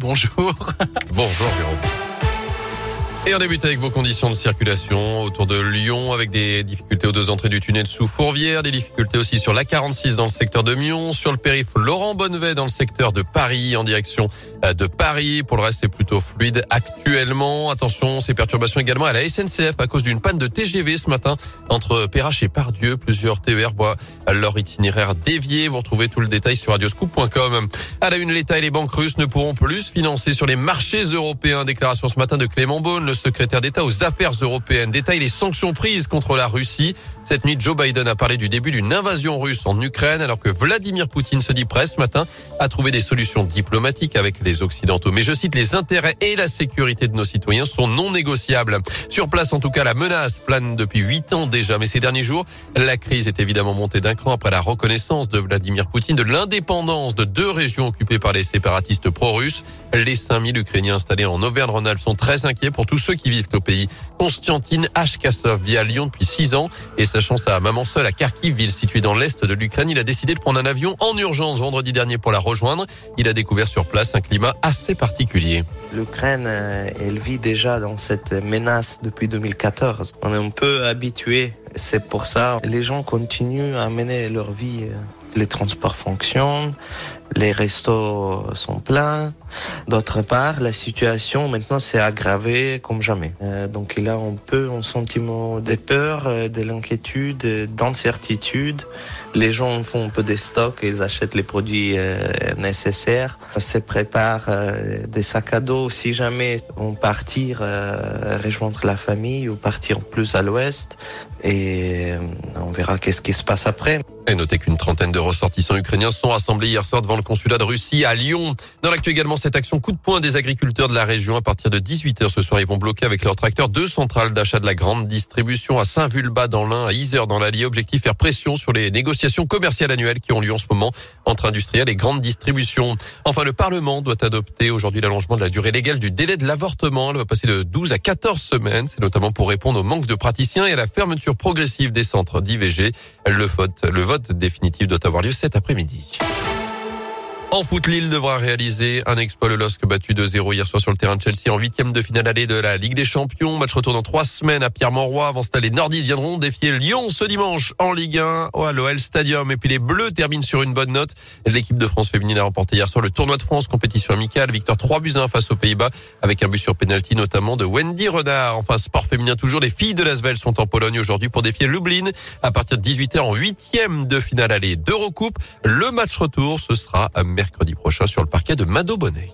Bonjour. Bonjour Jérôme. Et on débute avec vos conditions de circulation autour de Lyon avec des difficultés aux deux entrées du tunnel sous Fourvière, des difficultés aussi sur la 46 dans le secteur de Mion, sur le périph Laurent Bonnevet dans le secteur de Paris en direction euh, de Paris. Pour le reste, c'est plutôt fluide actuellement. Attention, ces perturbations également à la SNCF à cause d'une panne de TGV ce matin entre Perrache et Pardieu. Plusieurs TER voient leur itinéraire dévié. Vous retrouvez tout le détail sur radioscoop.com. À la une, l'État et les banques russes ne pourront plus financer sur les marchés européens. Déclaration ce matin de Clément Beaune, secrétaire d'État aux affaires européennes détaille les sanctions prises contre la Russie. Cette nuit, Joe Biden a parlé du début d'une invasion russe en Ukraine alors que Vladimir Poutine se dit prêt ce matin à trouver des solutions diplomatiques avec les Occidentaux. Mais je cite, les intérêts et la sécurité de nos citoyens sont non négociables. Sur place, en tout cas, la menace plane depuis huit ans déjà. Mais ces derniers jours, la crise est évidemment montée d'un cran après la reconnaissance de Vladimir Poutine de l'indépendance de deux régions occupées par les séparatistes pro-russes. Les 5000 Ukrainiens installés en Auvergne-Rhône-Alpes sont très inquiets pour tous ceux qui vivent au pays. Constantine H. Kassov vit à Lyon depuis six ans et sachant sa maman seule à Kharkiv, ville située dans l'est de l'Ukraine, il a décidé de prendre un avion en urgence vendredi dernier pour la rejoindre. Il a découvert sur place un climat assez particulier. L'Ukraine, euh, elle vit déjà dans cette menace depuis 2014. On est un peu habitué. C'est pour ça les gens continuent à mener leur vie. Les transports fonctionnent, les restos sont pleins. D'autre part, la situation maintenant s'est aggravée comme jamais. Euh, donc il a un peu un sentiment de peur, euh, de l'inquiétude, d'incertitude. Les gens font un peu des stocks, ils achètent les produits euh, nécessaires, se préparent euh, des sacs à dos si jamais on partir euh, rejoindre la famille ou partir plus à l'ouest. Et on verra qu'est-ce qui se passe après. Et notez qu'une trentaine de ressortissants ukrainiens sont rassemblés hier soir devant le consulat de Russie à Lyon. Dans l'actu également, cette action coup de poing des agriculteurs de la région. À partir de 18h ce soir, ils vont bloquer avec leurs tracteurs deux centrales d'achat de la grande distribution à Saint-Vulbas dans l'Ain, à Isère dans l'Allier. Objectif faire pression sur les négociations commerciales annuelles qui ont lieu en ce moment entre industriels et grandes distributions. Enfin, le Parlement doit adopter aujourd'hui l'allongement de la durée légale du délai de l'avortement. Elle va passer de 12 à 14 semaines. C'est notamment pour répondre au manque de praticiens et à la fermeture progressive des centres d'IVG. Le vote, le vote définitif doit avoir lieu cet après-midi. En foot, Lille devra réaliser un exploit. Le LOSC battu 2-0 hier soir sur le terrain de Chelsea en huitième de finale allée de la Ligue des Champions. Match retour dans trois semaines à Pierre-Mauroy. Avant cela, les Nordistes viendront défier Lyon ce dimanche en Ligue 1 à l'OL Stadium. Et puis les Bleus terminent sur une bonne note. L'équipe de France féminine a remporté hier soir le tournoi de France, compétition amicale. Victoire 3 buts 1 face aux Pays-Bas avec un but sur penalty notamment de Wendy Renard. Enfin, sport féminin toujours. Les filles de l'Asvel sont en Pologne aujourd'hui pour défier Lublin à partir de 18h en huitième de finale allée d'Eurocoupe. Le match retour, ce sera mercredi prochain sur le parquet de Mado Bonnet.